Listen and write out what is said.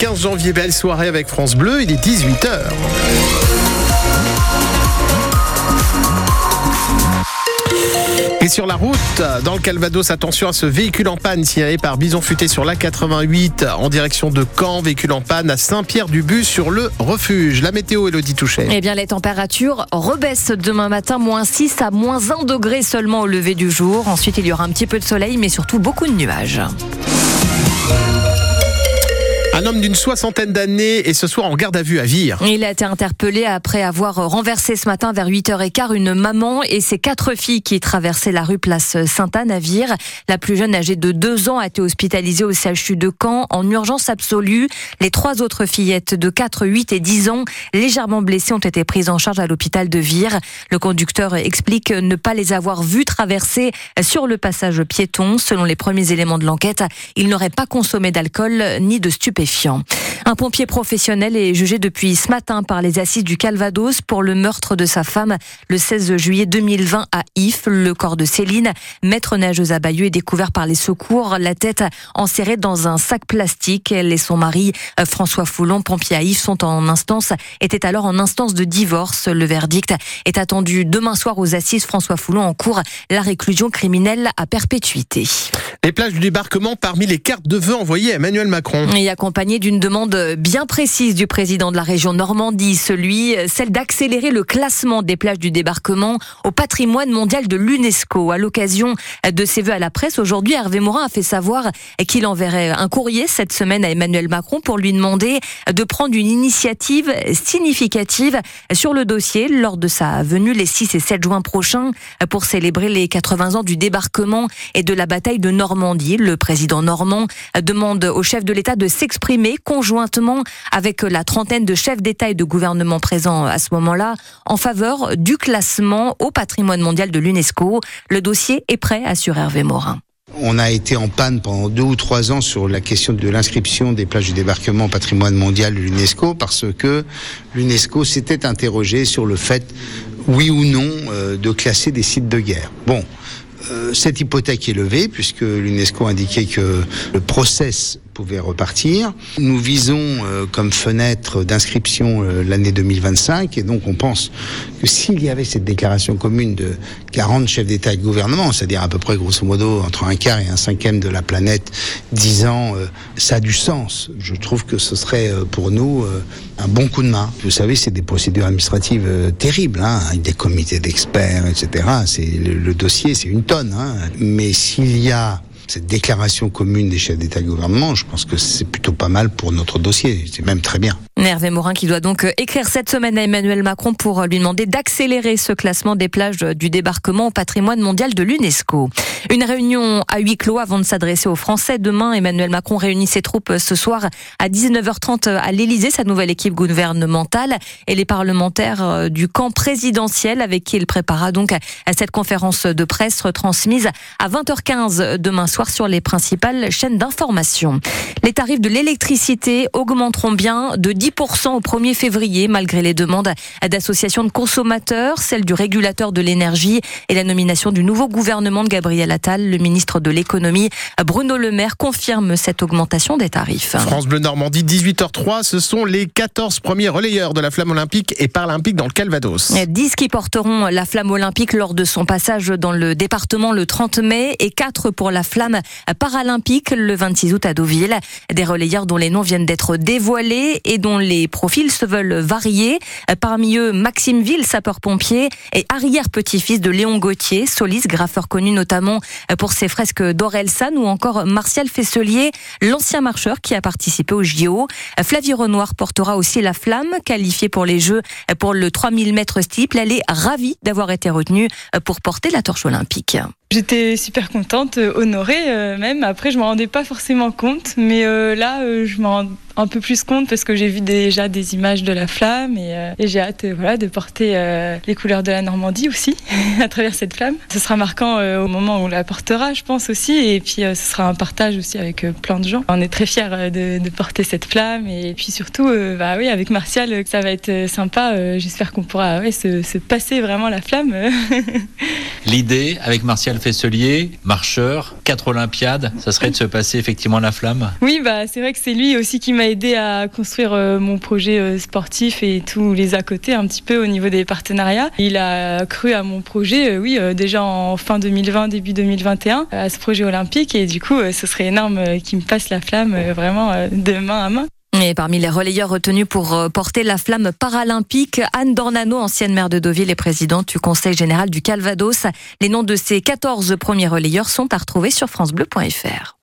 15 janvier, belle soirée avec France Bleu, il est 18h. Et sur la route, dans le Calvados, attention à ce véhicule en panne signalé par Bison Futé sur l'A88 en direction de Caen. Véhicule en panne à Saint-Pierre-du-Bus sur le refuge. La météo, Elodie Touchet. Eh bien, les températures rebaissent demain matin, moins 6 à moins 1 degré seulement au lever du jour. Ensuite, il y aura un petit peu de soleil, mais surtout beaucoup de nuages. Un homme d'une soixantaine d'années est ce soir en garde à vue à Vire. Il a été interpellé après avoir renversé ce matin vers 8h15 une maman et ses quatre filles qui traversaient la rue Place Sainte-Anne à Vire. La plus jeune, âgée de 2 ans, a été hospitalisée au CHU de Caen en urgence absolue. Les trois autres fillettes de 4, 8 et 10 ans, légèrement blessées, ont été prises en charge à l'hôpital de Vire. Le conducteur explique ne pas les avoir vues traverser sur le passage piéton. Selon les premiers éléments de l'enquête, il n'aurait pas consommé d'alcool ni de stupéfiants. Un pompier professionnel est jugé depuis ce matin par les assises du Calvados pour le meurtre de sa femme le 16 juillet 2020 à If. Le corps de Céline, maître nageuse à Bayeux, est découvert par les secours, la tête enserrée dans un sac plastique. Elle et son mari, François Foulon, pompier à If, sont en instance, étaient alors en instance de divorce. Le verdict est attendu demain soir aux assises. François Foulon en cours la réclusion criminelle à perpétuité. Les plages du débarquement parmi les cartes de vœux envoyées à Emmanuel Macron. Et accompagné d'une demande bien précise du président de la région Normandie, celui, celle d'accélérer le classement des plages du débarquement au patrimoine mondial de l'UNESCO. À l'occasion de ses vœux à la presse, aujourd'hui, Hervé Morin a fait savoir qu'il enverrait un courrier cette semaine à Emmanuel Macron pour lui demander de prendre une initiative significative sur le dossier lors de sa venue les 6 et 7 juin prochains pour célébrer les 80 ans du débarquement et de la bataille de Normandie. Le président normand demande au chef de l'État de s'exprimer conjointement avec la trentaine de chefs d'État et de gouvernement présents à ce moment-là en faveur du classement au patrimoine mondial de l'UNESCO. Le dossier est prêt, assure Hervé Morin. On a été en panne pendant deux ou trois ans sur la question de l'inscription des plages du débarquement au patrimoine mondial de l'UNESCO parce que l'UNESCO s'était interrogé sur le fait, oui ou non, euh, de classer des sites de guerre. Bon, euh, cette hypothèque est levée puisque l'UNESCO indiquait que le process pouvait repartir. Nous visons euh, comme fenêtre d'inscription euh, l'année 2025 et donc on pense que s'il y avait cette déclaration commune de 40 chefs d'État et de gouvernement, c'est-à-dire à peu près grosso modo entre un quart et un cinquième de la planète, disant ça a du sens. Je trouve que ce serait pour nous un bon coup de main. Vous savez, c'est des procédures administratives terribles, hein, avec des comités d'experts, etc. C'est le, le, dossier, c'est une Hein. Mais s'il y a cette déclaration commune des chefs d'État et de gouvernement, je pense que c'est plutôt pas mal pour notre dossier. C'est même très bien. Hervé Morin qui doit donc écrire cette semaine à Emmanuel Macron pour lui demander d'accélérer ce classement des plages du débarquement au patrimoine mondial de l'UNESCO. Une réunion à huis clos avant de s'adresser aux Français. Demain, Emmanuel Macron réunit ses troupes ce soir à 19h30 à l'Élysée, sa nouvelle équipe gouvernementale et les parlementaires du camp présidentiel avec qui il prépara donc cette conférence de presse retransmise à 20h15 demain soir sur les principales chaînes d'information. Les tarifs de l'électricité augmenteront bien de 10 au 1er février, malgré les demandes d'associations de consommateurs, celle du régulateur de l'énergie et la nomination du nouveau gouvernement de Gabriel Attal. Le ministre de l'économie, Bruno Le Maire, confirme cette augmentation des tarifs. France Bleu Normandie, 18h03, ce sont les 14 premiers relayeurs de la flamme olympique et paralympique dans le Calvados. 10 qui porteront la flamme olympique lors de son passage dans le département le 30 mai et 4 pour la flamme paralympique le 26 août à Deauville. Des relayeurs dont les noms viennent d'être dévoilés et dont les profils se veulent varier. Parmi eux, Maxime Ville, sapeur-pompier, et arrière-petit-fils de Léon Gauthier, soliste, graffeur connu notamment pour ses fresques d'Orelsan, ou encore Martial Fesselier, l'ancien marcheur qui a participé au JO. Flavie Renoir portera aussi la flamme, qualifiée pour les Jeux pour le 3000 mètres steeple. Elle est ravie d'avoir été retenue pour porter la torche olympique. J'étais super contente, honorée même. Après, je me rendais pas forcément compte, mais là, je m'en un peu plus compte parce que j'ai vu déjà des images de la flamme et, j'ai hâte voilà, de porter les couleurs de la Normandie aussi à travers cette flamme. Ce sera marquant au moment où on la portera, je pense aussi, et puis ce sera un partage aussi avec plein de gens. On est très fiers de, de porter cette flamme et puis surtout, bah oui, avec Martial, ça va être sympa. J'espère qu'on pourra se, se passer vraiment la flamme. L'idée, avec Martial Fesselier, marcheur, quatre Olympiades, ça serait de se passer effectivement la flamme? Oui, bah, c'est vrai que c'est lui aussi qui m'a aidé à construire euh, mon projet euh, sportif et tous les à côté, un petit peu au niveau des partenariats. Il a cru à mon projet, euh, oui, déjà en fin 2020, début 2021, à ce projet olympique. Et du coup, ce serait énorme qu'il me passe la flamme vraiment de main à main. Et parmi les relayeurs retenus pour porter la flamme paralympique, Anne Dornano, ancienne maire de Deauville et présidente du Conseil général du Calvados. Les noms de ces 14 premiers relayeurs sont à retrouver sur francebleu.fr.